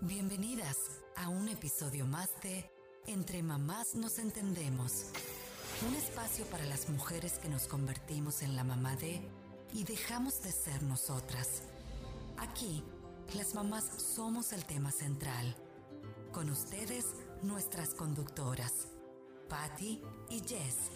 Bienvenidas a un episodio más de Entre Mamás nos entendemos. Un espacio para las mujeres que nos convertimos en la mamá de y dejamos de ser nosotras. Aquí, las mamás somos el tema central. Con ustedes, nuestras conductoras, Patty y Jess.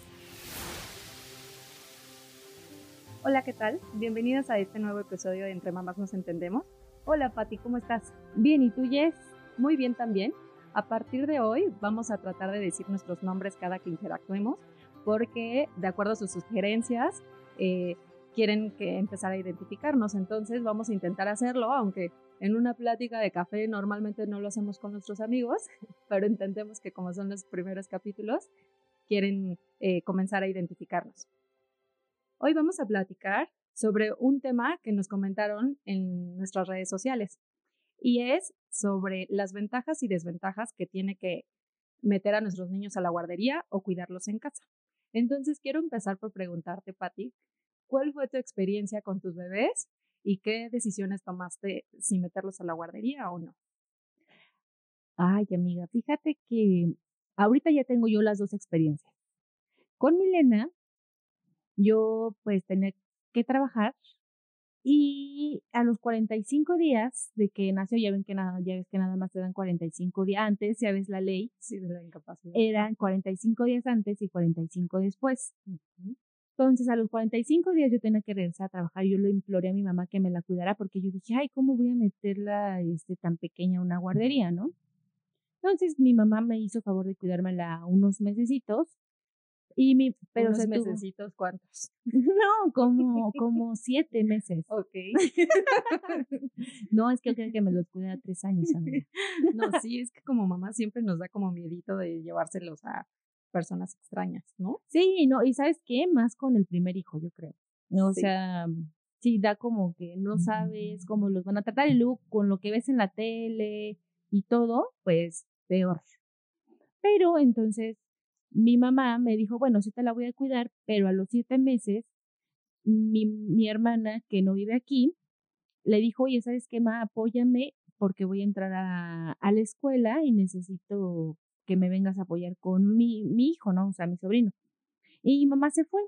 Hola, ¿qué tal? Bienvenidas a este nuevo episodio de Entre Mamás Nos Entendemos. Hola, Patti, ¿cómo estás? Bien, ¿y tú, Jess? Muy bien también. A partir de hoy vamos a tratar de decir nuestros nombres cada que interactuemos, porque de acuerdo a sus sugerencias, eh, quieren que empezar a identificarnos. Entonces vamos a intentar hacerlo, aunque en una plática de café normalmente no lo hacemos con nuestros amigos, pero entendemos que como son los primeros capítulos, quieren eh, comenzar a identificarnos. Hoy vamos a platicar sobre un tema que nos comentaron en nuestras redes sociales y es sobre las ventajas y desventajas que tiene que meter a nuestros niños a la guardería o cuidarlos en casa. Entonces quiero empezar por preguntarte, Patti, ¿cuál fue tu experiencia con tus bebés y qué decisiones tomaste si meterlos a la guardería o no? Ay, amiga, fíjate que ahorita ya tengo yo las dos experiencias. Con Milena, yo pues tenía que trabajar y a los 45 días de que nació, ya ven que nada, ya ves que nada más te dan 45 días antes, ya ves la ley. Sí, de la incapacidad. Eran 45 días antes y 45 después. Entonces, a los 45 días yo tenía que regresar a trabajar. Yo le imploré a mi mamá que me la cuidara porque yo dije, ay, ¿cómo voy a meterla este, tan pequeña a una guardería, no? Entonces, mi mamá me hizo favor de cuidármela unos mesecitos y mi, pero ¿Unos se tuvo- cuántos? No, como, como siete meses. Ok. No, es que yo quería que me los cuidara tres años, amiga. no, sí, es que como mamá siempre nos da como miedito de llevárselos a personas extrañas, ¿no? Sí, no, y ¿sabes qué? Más con el primer hijo, yo creo. O Sí. sea, sí, da como que no sabes cómo los van a tratar y luego con lo que ves en la tele y todo, pues peor. Pero entonces mi mamá me dijo, bueno, sí te la voy a cuidar, pero a los siete meses, mi, mi hermana, que no vive aquí, le dijo, oye, ¿sabes qué, ma? Apóyame porque voy a entrar a, a la escuela y necesito que me vengas a apoyar con mi, mi hijo, ¿no? O sea, mi sobrino. Y mi mamá se fue.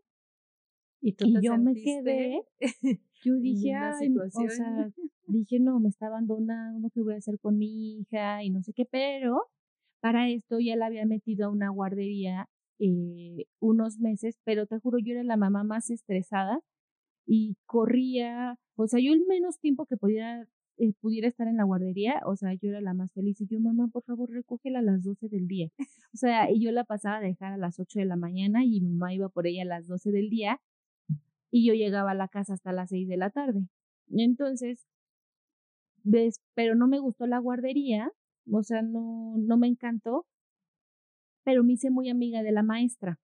Y tú Y te yo me quedé, yo dije, ay, o sea, dije, no, me está abandonando, ¿qué voy a hacer con mi hija? Y no sé qué, pero para esto ya la había metido a una guardería eh, unos meses, pero te juro, yo era la mamá más estresada y corría, o sea, yo el menos tiempo que pudiera, eh, pudiera estar en la guardería, o sea, yo era la más feliz y yo, mamá, por favor, recógela a las 12 del día. O sea, y yo la pasaba a dejar a las 8 de la mañana y mi mamá iba por ella a las 12 del día y yo llegaba a la casa hasta las 6 de la tarde. Entonces, ves, pero no me gustó la guardería, o sea, no, no me encantó, pero me hice muy amiga de la maestra.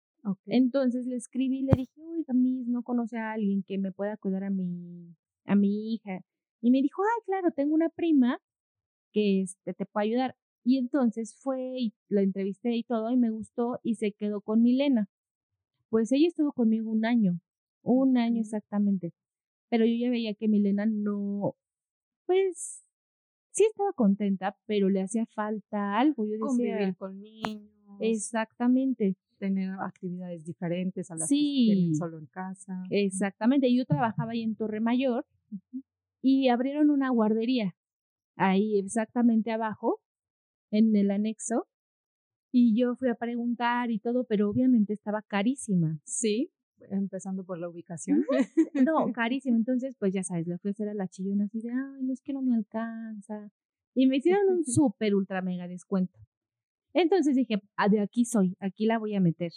Entonces le escribí y le dije, oiga, Miss, ¿no conoce a alguien que me pueda cuidar a mi, a mi hija? Y me dijo, ay, claro, tengo una prima que este, te puede ayudar. Y entonces fue y la entrevisté y todo y me gustó y se quedó con Milena. Pues ella estuvo conmigo un año, un año exactamente. Pero yo ya veía que Milena no, pues sí estaba contenta, pero le hacía falta algo. Yo decía, Convivir con niños, exactamente. tener actividades diferentes a las Sí. que tienen solo en casa. Exactamente, yo trabajaba ahí en Torre Mayor y abrieron una guardería ahí exactamente abajo, en el anexo, y yo fui a preguntar y todo, pero obviamente estaba carísima. Sí, empezando por la ubicación. No, carísima. Entonces, pues ya sabes, le fui a hacer a la chillona así de, ay, no es que no me alcanza. Y me hicieron un súper ultra mega descuento. Entonces dije, ah, de aquí soy, aquí la voy a meter.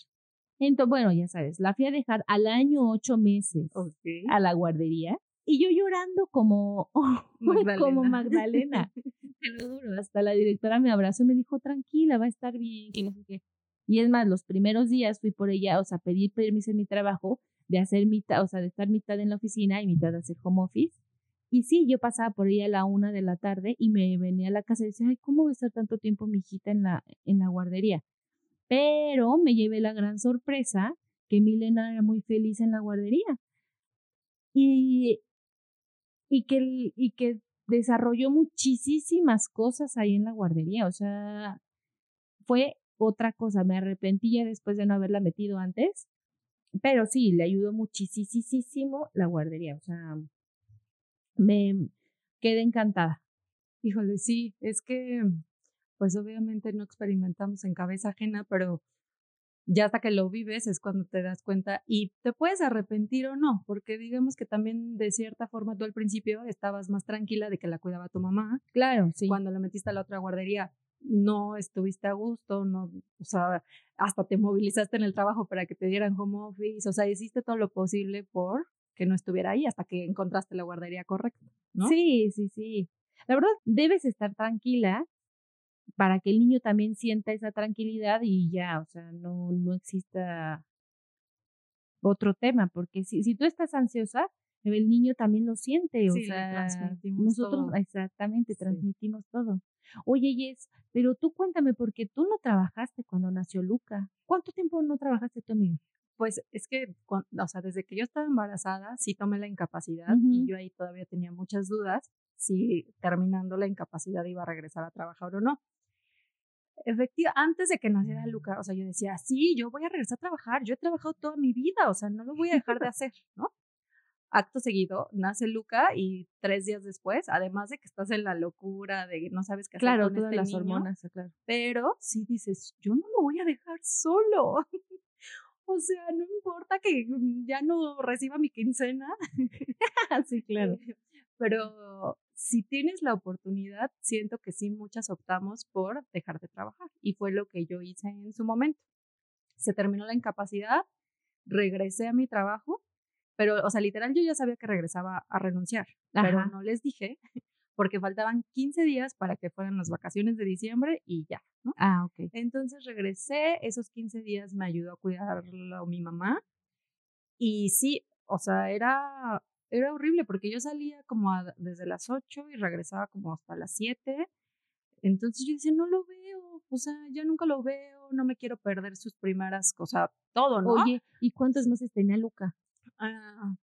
Entonces, bueno, ya sabes, la fui a dejar al año ocho meses Ok. a la guardería y yo llorando como, como Magdalena. Te lo juro, hasta la directora me abrazó y me dijo, tranquila, va a estar bien. Y, no sé qué. Y es más, los primeros días fui por ella, o sea, pedí permiso en mi trabajo de hacer mitad, o sea, de estar mitad en la oficina y mitad de hacer home office. Y sí, yo pasaba por ella a la una de la tarde y me venía a la casa y decía, ay, ¿cómo va a estar tanto tiempo mi hijita en la, en la guardería? Pero me llevé la gran sorpresa que Milena era muy feliz en la guardería. Y, y, que, y que desarrolló muchísimas cosas ahí en la guardería, o sea, fue otra cosa, me arrepentí ya después de no haberla metido antes, pero sí, le ayudó muchísimo la guardería, o sea, me quedé encantada. Híjole, sí, es que, pues obviamente no experimentamos en cabeza ajena, pero ya hasta que lo vives es cuando te das cuenta y te puedes arrepentir o no, porque digamos que también de cierta forma tú al principio estabas más tranquila de que la cuidaba tu mamá. Claro, sí. Cuando la metiste a la otra guardería no estuviste a gusto, no, o sea, hasta te movilizaste en el trabajo para que te dieran home office, o sea, hiciste todo lo posible por que no estuviera ahí hasta que encontraste la guardería correcta, ¿no? Sí, sí, sí. La verdad, debes estar tranquila para que el niño también sienta esa tranquilidad y ya, o sea, no, no exista otro tema, porque si, si tú estás ansiosa, el niño también lo siente, o sea, nosotros exactamente transmitimos todo. Oye, Yes, pero tú cuéntame, porque tú no trabajaste cuando nació Luca. ¿Cuánto tiempo no trabajaste tú, amigo? Pues es que, o sea, desde que yo estaba embarazada, sí tomé la incapacidad y yo ahí todavía tenía muchas dudas si terminando la incapacidad iba a regresar a trabajar o no efectivamente, antes de que naciera Luca, o sea, yo decía, sí, yo voy a regresar a trabajar, yo he trabajado toda mi vida, o sea, no lo voy a dejar de hacer, ¿no? Acto seguido, nace Luca y tres días después, además de que estás en la locura, de que no sabes qué hacer claro, con todas este las niño, hormonas, claro. pero sí dices, yo no lo voy a dejar solo. o sea, no importa que ya no reciba mi quincena. sí, claro. Pero si tienes la oportunidad, siento que sí, muchas optamos por dejar de trabajar. Y fue lo que yo hice en su momento. Se terminó la incapacidad, regresé a mi trabajo, pero, o sea, literal yo ya sabía que regresaba a renunciar, pero no les dije porque faltaban 15 días para que fueran las vacaciones de diciembre y ya, ¿no? Ah, ok. Entonces regresé, esos 15 días me ayudó a cuidarlo mi mamá y sí, o sea, era era horrible porque yo salía como desde las 8 y regresaba como hasta las 7. Entonces yo decía, no lo veo, o sea, ya nunca lo veo, no me quiero perder sus primeras cosas, todo, ¿no? Oye, ¿y cuántos meses tenía Luca? Ah,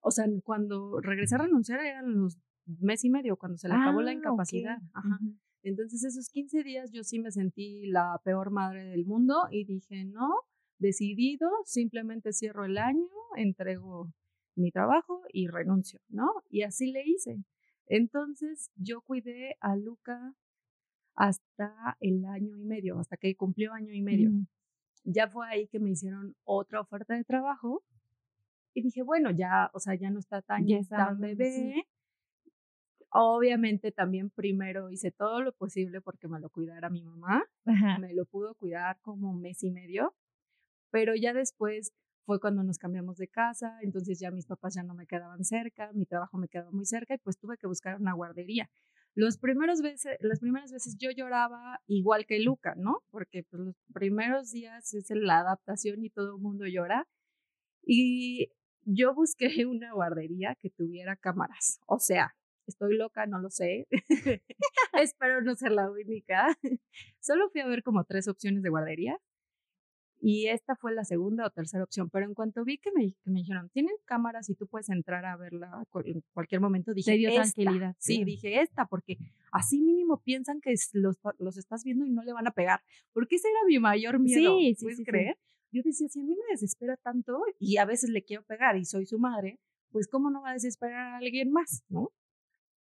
o sea, cuando regresé a renunciar eran los mes y medio, cuando se le acabó la ah, incapacidad. Ajá. Entonces esos 15 días yo sí me sentí la peor madre del mundo y dije, no, decidido, simplemente cierro el año, entrego mi trabajo y renuncio, ¿no? Y así le hice. Entonces yo cuidé a Luca hasta el año y medio, hasta que cumplió año y medio. Ya fue ahí que me hicieron otra oferta de trabajo y dije, bueno, ya, o sea, ya no está tan, ya tan bebé. Obviamente también primero hice todo lo posible porque me lo cuidara mi mamá. Me lo pudo cuidar como un mes y medio, pero ya después fue cuando nos cambiamos de casa, entonces ya mis papás ya no me quedaban cerca, mi trabajo me quedaba muy cerca y pues tuve que buscar una guardería. Los primeros veces, las primeras veces yo lloraba igual que Luca, ¿no? Porque pues, los primeros días es la adaptación y todo el mundo llora. Y yo busqué una guardería que tuviera cámaras. O sea, estoy loca, no lo sé. Espero no ser la única. Solo fui a ver como tres opciones de guardería y esta fue la segunda o tercera opción, pero en cuanto vi que me, que me dijeron, tienen cámaras y tú puedes entrar a verla en cualquier momento, dije, dio tranquilidad. Sí, dije esta, porque así mínimo piensan que los, los estás viendo y no le van a pegar, porque ese era mi mayor miedo, sí, sí, ¿puedes creer? Yo decía, si a mí me desespera tanto y a veces le quiero pegar y soy su madre, pues cómo no va a desesperar a alguien más, ¿no?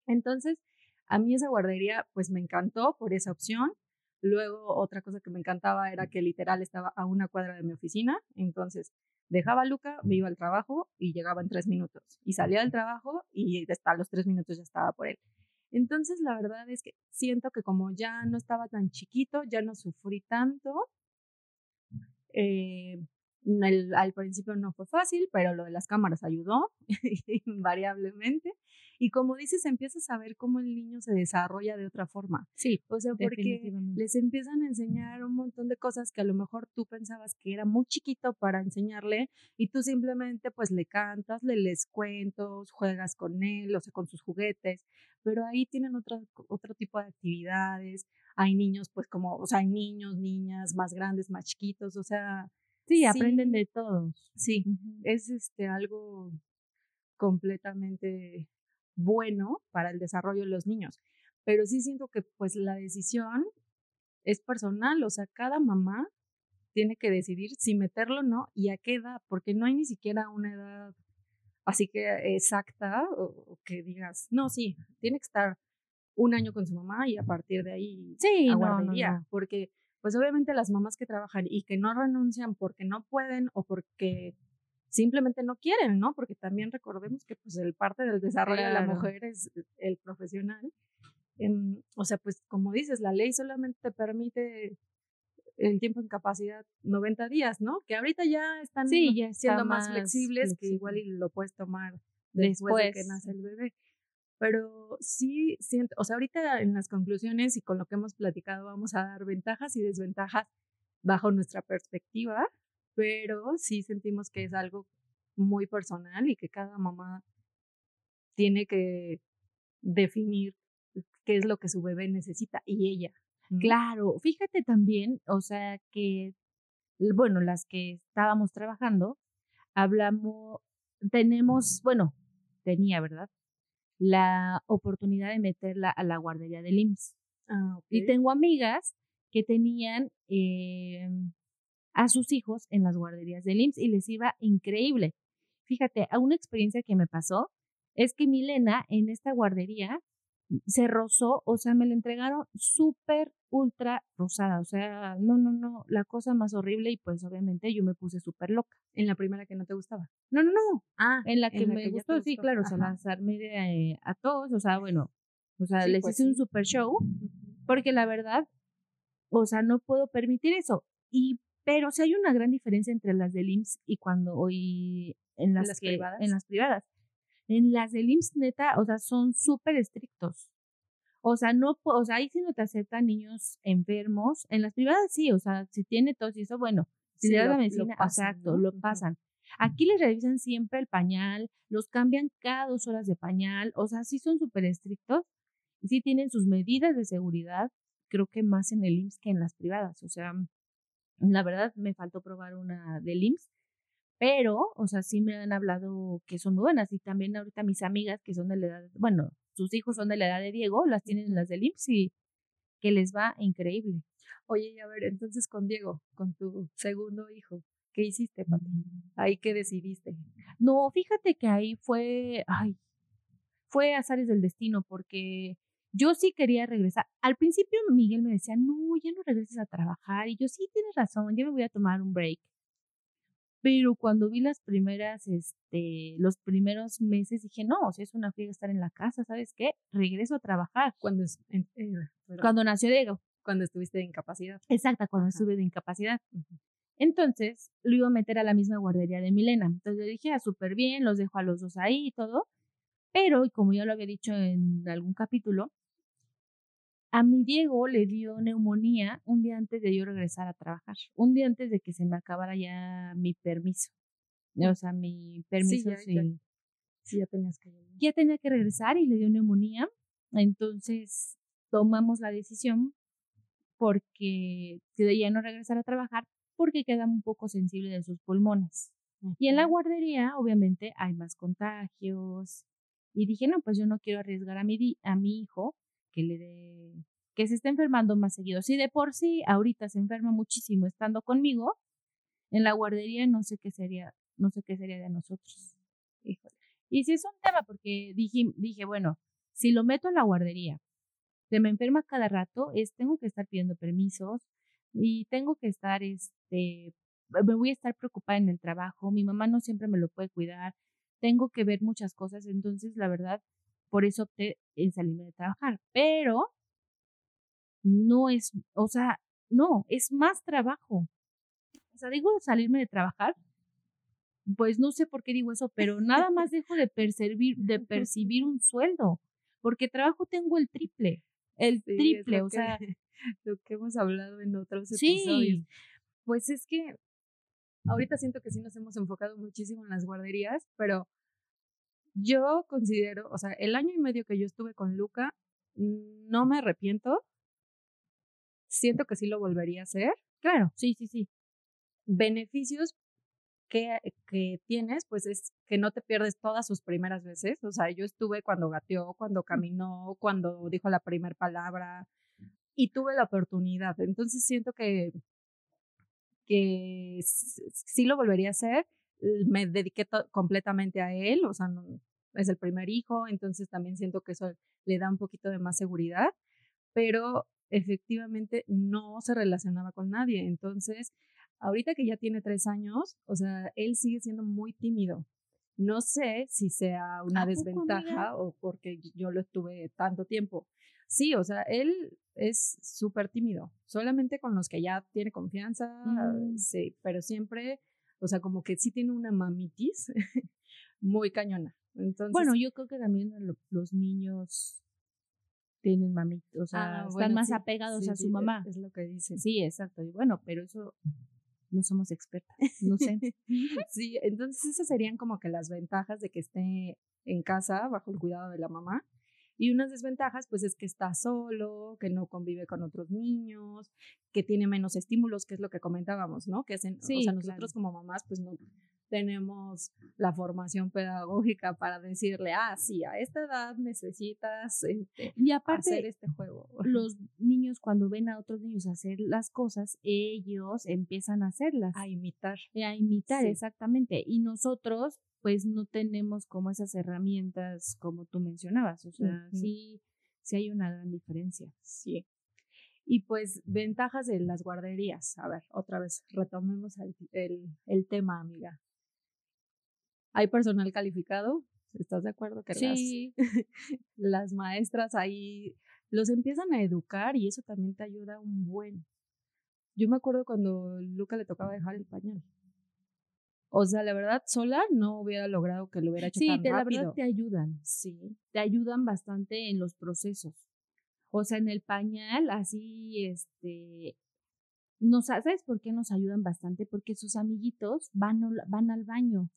Entonces, a mí esa guardería pues me encantó por esa opción Luego, otra cosa que me encantaba era que literal estaba a una cuadra de mi oficina. Entonces, dejaba a Luca, me iba al trabajo y llegaba en tres minutos. Y salía del trabajo y hasta los tres minutos ya estaba por él. Entonces, la verdad es que siento que como ya no estaba tan chiquito, ya no sufrí tanto. Eh, al principio no fue fácil, pero lo de las cámaras ayudó invariablemente. Y como dices, empiezas a ver cómo el niño se desarrolla de otra forma. Sí. O sea, porque les empiezan a enseñar un montón de cosas que a lo mejor tú pensabas que era muy chiquito para enseñarle y tú simplemente pues le cantas, le les cuentos, juegas con él, o sea, con sus juguetes, pero ahí tienen otro, otro tipo de actividades. Hay niños pues como, o sea, hay niños, niñas más grandes, más chiquitos, o sea, Sí, aprenden de todos. Sí, es este algo completamente bueno para el desarrollo de los niños. Pero sí siento que pues la decisión es personal, o sea, cada mamá tiene que decidir si meterlo o no y a qué edad, porque no hay ni siquiera una edad así que exacta o, que digas, no, sí, tiene que estar un año con su mamá y a partir de ahí sí, a guardería, porque pues obviamente las mamás que trabajan y que no renuncian porque no pueden o porque simplemente no quieren, ¿no? Porque también recordemos que pues el parte del desarrollo de la mujer es el profesional. Em, o sea, pues como dices, la ley solamente te permite el tiempo en capacidad 90 días, ¿no? Que ahorita ya están siendo más, flexibles, que igual y lo puedes tomar después, de que nace el bebé. Pero sí siento, o sea, ahorita en las conclusiones y con lo que hemos platicado vamos a dar ventajas y desventajas bajo nuestra perspectiva, pero sí sentimos que es algo muy personal y que cada mamá tiene que definir qué es lo que su bebé necesita y ella. Claro, fíjate también, o sea, que, bueno, las que estábamos trabajando, hablamos, tenemos, bueno, tenía, ¿verdad? La oportunidad de meterla a la guardería del IMSS. Ah, Y tengo amigas que tenían eh, a sus hijos en las guarderías del IMSS y les iba increíble. Fíjate, una experiencia que me pasó es que Milena en esta guardería se rozó, o sea, me la entregaron súper, ultra rosada, o sea, no, no, no, la cosa más horrible y pues obviamente yo me puse súper loca. ¿En la primera que no te gustaba? No, no, no. Ah, en la que me gustó, sí, claro, o sea, lanzarme eh, a todos, o sea, bueno, o sea, les pues hice un super show, porque la verdad, o sea, no puedo permitir eso. Y, pero sí hay una gran diferencia entre las del IMSS y cuando hoy en las, privadas. En las privadas. En las del IMSS, neta, o sea, son súper estrictos. O sea, no, o sea, ahí sí no te aceptan niños enfermos. En las privadas sí, o sea, si tiene tos y eso, bueno, si le da la medicina, exacto, lo pasan. Aquí les revisan siempre el pañal, los cambian cada dos horas de pañal, o sea, sí son súper estrictos y sí tienen sus medidas de seguridad, creo que más en el IMSS que en las privadas. O sea, la verdad me faltó probar una del IMSS pero, o sea, sí me han hablado que son muy buenas y también ahorita mis amigas que son de la edad, bueno, sus hijos son de la edad de Diego, las tienen en las del IMSS y que les va increíble. Oye, a ver, entonces con Diego, con tu segundo hijo, ¿qué hiciste, papi? Ahí qué decidiste. No, fíjate que ahí fue, ay, fue azares del destino porque yo sí quería regresar. Al principio Miguel me decía, no, ya no regreses a trabajar. Y yo, sí, tienes razón, ya me voy a tomar un break. Pero cuando vi las primeras, este, los primeros meses, dije, no, o sea, es una friega estar en la casa, ¿sabes qué? Regreso a trabajar. Cuando, eh, cuando nació Diego. Cuando estuviste de incapacidad. Exacto, cuando estuve de incapacidad. Entonces, lo iba a meter a la misma guardería de Milena. Entonces le dije, ah, súper bien, los dejo a los dos ahí y todo. Pero, y como ya lo había dicho en algún capítulo, a mi Diego le dio neumonía un día antes de yo regresar a trabajar, un día antes de que se me acabara ya mi permiso. O sea, mi permiso sí. Ya, sí, ya tenías que Ya tenía que regresar y le dio neumonía. Entonces tomamos la decisión porque de ya no regresar a trabajar porque queda un poco sensible de sus pulmones. Y en la guardería, obviamente, hay más contagios. Y dije, no, pues yo no quiero arriesgar a mi, a mi hijo que le dé, que se esté enfermando más seguido. Si de por sí ahorita se enferma muchísimo estando conmigo, en la guardería no sé qué sería, no sé qué sería de nosotros. Y si es un tema, porque dije, dije, bueno, si lo meto en la guardería, se me enferma cada rato, es, tengo que estar pidiendo permisos y tengo que estar, este, me voy a estar preocupada en el trabajo, mi mamá no siempre me lo puede cuidar, tengo que ver muchas cosas, entonces la verdad por eso opté en salirme de trabajar. Pero no es, o sea, no, es más trabajo. O sea, digo salirme de trabajar, pues no sé por qué digo eso, pero nada más dejo de percibir, de percibir un sueldo, porque trabajo tengo el triple, el triple, o sea, lo que hemos hablado en otros episodios. Sí. Pues es que ahorita siento que sí nos hemos enfocado muchísimo en las guarderías, pero yo considero, o sea, el año y medio que yo estuve con Luca, no me arrepiento. Siento que sí lo volvería a hacer. Claro, sí, sí, sí. Beneficios, que, que, tienes, pues es que no te pierdes todas sus primeras veces. O sea, yo estuve cuando gateó, cuando caminó, cuando dijo la primera palabra y tuve la oportunidad. Entonces siento que, que sí lo volvería a hacer. Me dediqué completamente a él, o sea, no, es el primer hijo, entonces también siento que eso le da un poquito de más seguridad, pero efectivamente no se relacionaba con nadie. Entonces, ahorita que ya tiene tres años, o sea, él sigue siendo muy tímido. No sé si sea una desventaja o porque yo lo estuve tanto tiempo. Sí, o sea, él es súper tímido, solamente con los que ya tiene confianza, mm. sí, pero siempre, o sea, como que sí tiene una mamitis muy cañona. Entonces, bueno, yo creo que también los niños tienen mamitis, o sea, ah, están más apegados a su mamá. Es lo que dicen. Sí, exacto. Y bueno, pero eso no somos expertas, no sé. sí, entonces esas serían como que las ventajas de que esté en casa bajo el cuidado de la mamá. Y unas desventajas, pues es que está solo, que no convive con otros niños, que tiene menos estímulos, que es lo que comentábamos, ¿no? Que hacen, o sea, nosotros como mamás, pues no, tenemos la formación pedagógica para decirle, ah, sí, a esta edad necesitas este, y aparte, hacer este juego. Los niños cuando ven a otros niños hacer las cosas, ellos empiezan a hacerlas. A imitar. A imitar, exactamente. Y nosotros, pues no tenemos como esas herramientas como tú mencionabas. O sea, sí, sí hay una gran diferencia. Sí. Y pues ventajas de las guarderías. A ver, otra vez, retomemos el, el, el tema, amiga hay personal calificado, ¿estás de acuerdo? Que sí. Las, maestras ahí los empiezan a educar y eso también te ayuda un buen. Yo me acuerdo cuando Luca le tocaba dejar el pañal. O sea, la verdad, sola no hubiera logrado que lo hubiera hecho sí, tan Sí, la verdad te ayudan. Sí. Te ayudan bastante en los procesos. O sea, en el pañal, así, este, nos, ¿sabes por qué nos ayudan bastante? Porque sus amiguitos van, van al baño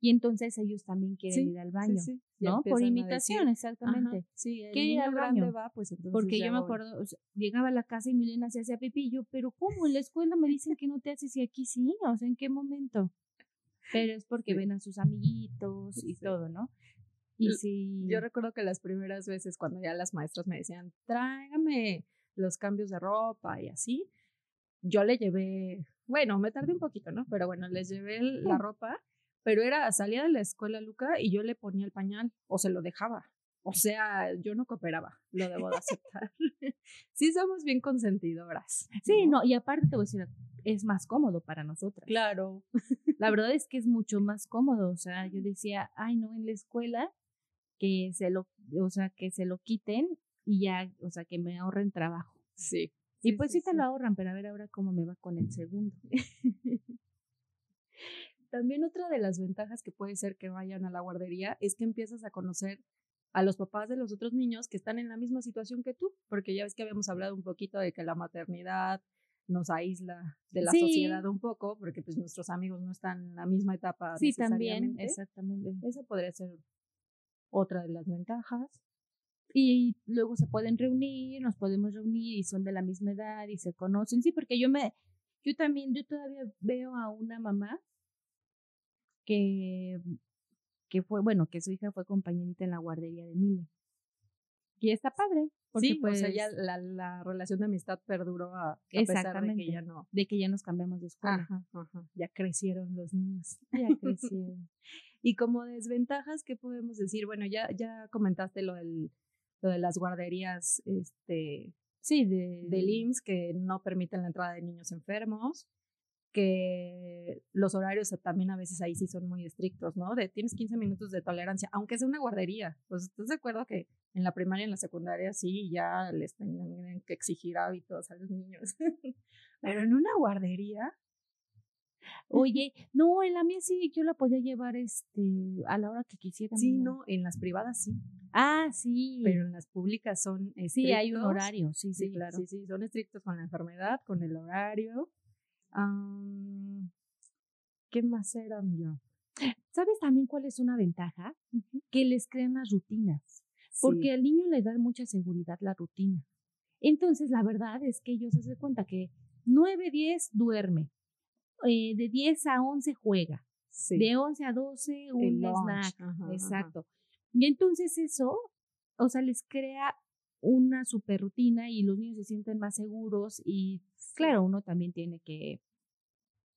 y entonces ellos también quieren ir al baño, ¿no? Por imitación, exactamente. sí, el ir al baño? Va, pues Porque yo me acuerdo, llegaba a la casa y Milena se hacía pipí, y yo, pero ¿cómo? En la escuela me dicen que no te haces y aquí sí, o sea, ¿en qué momento? Pero es porque ven a sus amiguitos y todo, ¿no? Y sí. Yo recuerdo que las primeras veces cuando ya las maestras me decían, tráigame los cambios de ropa y así, yo le llevé, bueno, me tardé un poquito, ¿no? Pero bueno, les llevé la ropa pero era, salía de la escuela Luca y yo le ponía el pañal o se lo dejaba. O sea, yo no cooperaba, lo debo de aceptar. sí, somos bien consentidoras. Sí, no, y aparte te voy a decir, es más cómodo para nosotras. Claro. La verdad es que es mucho más cómodo. O sea, yo decía, ay, no, en la escuela, que se lo, o sea, que se lo quiten y ya, o sea, que me ahorren trabajo. Sí. Y pues sí, te lo ahorran, pero a ver ahora cómo me va con el segundo. También otra de las ventajas que puede ser que vayan a la guardería es que empiezas a conocer a los papás de los otros niños que están en la misma situación que tú, porque ya ves que habíamos hablado un poquito de que la maternidad nos aísla de la sociedad un poco, porque pues nuestros amigos no están en la misma etapa. Sí, también, exactamente. Esa podría ser otra de las ventajas. Y luego se pueden reunir, nos podemos reunir y son de la misma edad y se conocen. Sí, porque yo me, yo también, yo todavía veo a una mamá que, que fue, bueno, que su hija fue compañerita en la guardería de Mile. Y está padre. Porque sí, pues, ya la, la, relación de amistad perduró a, pesar de que ya no. De que ya nos cambiamos de escuela. Ya crecieron los niños. Ya crecieron. y como desventajas, ¿qué podemos decir? Bueno, ya, ya comentaste lo del, lo de las guarderías, este, sí, de, del IMSS que no permiten la entrada de niños enfermos que los horarios también a veces ahí sí son muy estrictos, ¿no? De tienes 15 minutos de tolerancia, aunque sea una guardería. Pues estás de acuerdo que en la primaria y en la secundaria sí ya les tienen que exigir hábitos a los niños. Pero en una guardería. Oye, no, en la mía sí yo la podía llevar este a la hora que quisiera. Sí, no, en las privadas sí. Ah, sí. Pero en las públicas son estrictos. Sí, hay un horario, sí, sí, sí claro. Sí, sí, son estrictos con la enfermedad, con el horario. ¿Qué más era, yo? ¿Sabes también cuál es una ventaja? Que les crean las rutinas. Porque al niño le da mucha seguridad la rutina. Entonces, la verdad es que ellos se dan cuenta que 9, 10 duerme. eh, de 10 a 11 juega. Sí. De 11 a 12 un snack. ajá, ajá. Exacto. Y entonces eso, o sea, les crea una super rutina y los niños se sienten más seguros y claro, uno también tiene que,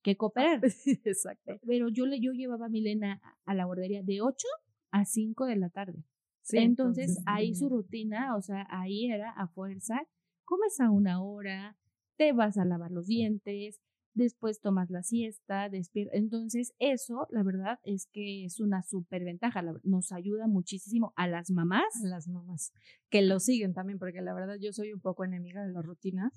que cooperar. Exacto. Pero yo, le, yo llevaba a Milena a- la guardería de 8 a 5 de la tarde. Sí, entonces, ahí su rutina, o sea, ahí era a fuerza, comes a una hora, te vas a lavar los dientes, después tomas la siesta, despiertas. Entonces, eso, la verdad, es que es una súper ventaja. la- Nos ayuda muchísimo a las mamás. a las mamás que lo siguen también, porque la verdad yo soy un poco enemiga de las rutinas,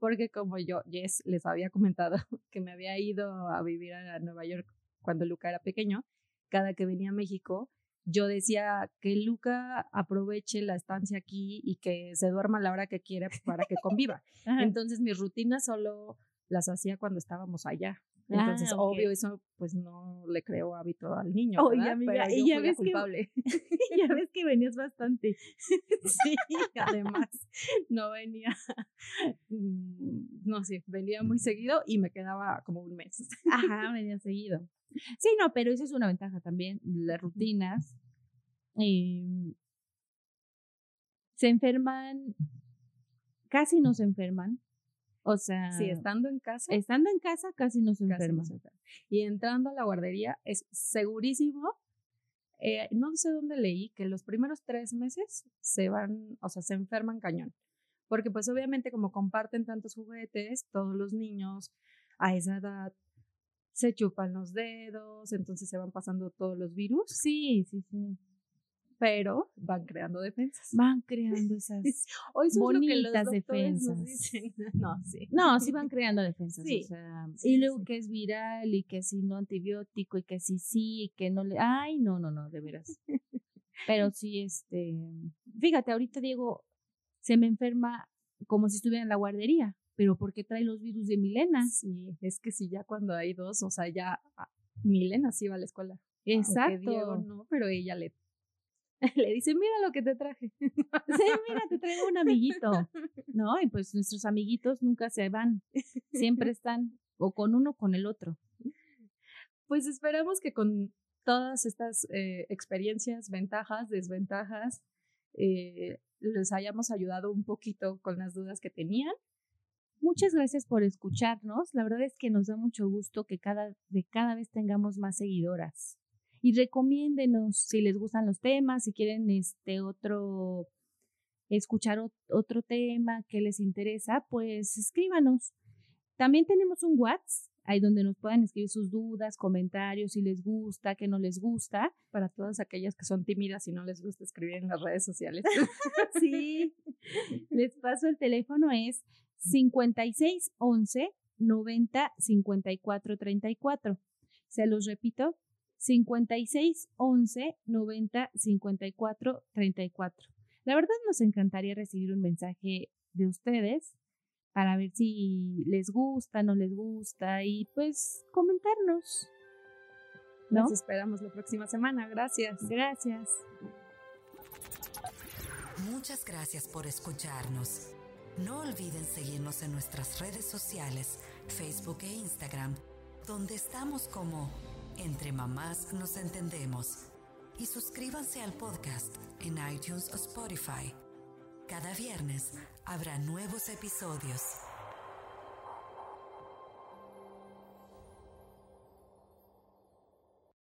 porque como yo, Jess, les había comentado que me había ido a vivir a Nueva York cuando Luca era pequeño, cada que venía a México, yo decía que Luca aproveche la estancia aquí y que se duerma a la hora que quiera para que conviva. Entonces mis rutinas solo las hacía cuando estábamos allá. Entonces, Ah, obvio, eso pues no le creó hábito al niño. Oye, amiga, Pero y yo ya fui la ves que- culpable. ya ves que venías bastante. Sí, además no venía, mm, no sé, venía muy seguido y me quedaba como un mes. Ajá, venía seguido. Sí, no, pero esa es una ventaja también, las rutinas. eh, se enferman, casi no se enferman. O sea, Sí, estando en casa, estando en casa casi no se no enferma. Y entrando a la guardería, es segurísimo. eh, no sé dónde leí que los primeros tres meses se van, o sea, se enferman cañón. Porque pues obviamente como comparten tantos juguetes, todos los niños a esa edad se chupan los dedos, entonces se van pasando todos los virus, Sí, sí, sí. Pero van creando defensas. Van creando esas. Lo los bonitas nos defensas. dicen. No, sí. No, sí van creando defensas. Sí. O sea, Sí, y luego sí. que es viral y que si no antibiótico y que si sí y que no le. Ay, no, no, no, de veras. Pero sí, este. Fíjate, ahorita Diego se me enferma como si estuviera en la guardería, pero porque trae los virus de Milena. Sí, es que sí, ya cuando hay dos, o sea, ya ah, Milena sí va a la escuela. Exacto. Diego no, pero ella le, le dice, mira lo que te traje. Sí, mira, te traigo un amiguito. No, y pues nuestros amiguitos nunca se van, siempre están o con uno o con el otro. Pues esperamos que con todas estas eh, experiencias, ventajas, desventajas, eh, les hayamos ayudado un poquito con las dudas que tenían. Muchas gracias por escucharnos. La verdad es que nos da mucho gusto que cada, de cada vez tengamos más seguidoras. Y recomiéndenos si les gustan los temas, si quieren este otro escuchar ot- otro tema que les interesa, pues escríbanos. También tenemos un WhatsApp, ahí donde nos puedan escribir sus dudas, comentarios, si les gusta, qué no les gusta. Para todas aquellas que son tímidas y no les gusta escribir en las redes sociales. Sí. Les paso el teléfono es 5611 90 54 34. Se los repito, 5611 90 54 34. La verdad nos encantaría recibir un mensaje de ustedes para ver si les gusta, no les gusta y pues comentarnos. ¿No? Nos esperamos la próxima semana. Gracias. Gracias. Muchas gracias por escucharnos. No olviden seguirnos en nuestras redes sociales, Facebook e Instagram, donde estamos como Entre Mamás Nos Entendemos. Y suscríbanse al podcast en iTunes o Spotify. Cada viernes habrá nuevos episodios.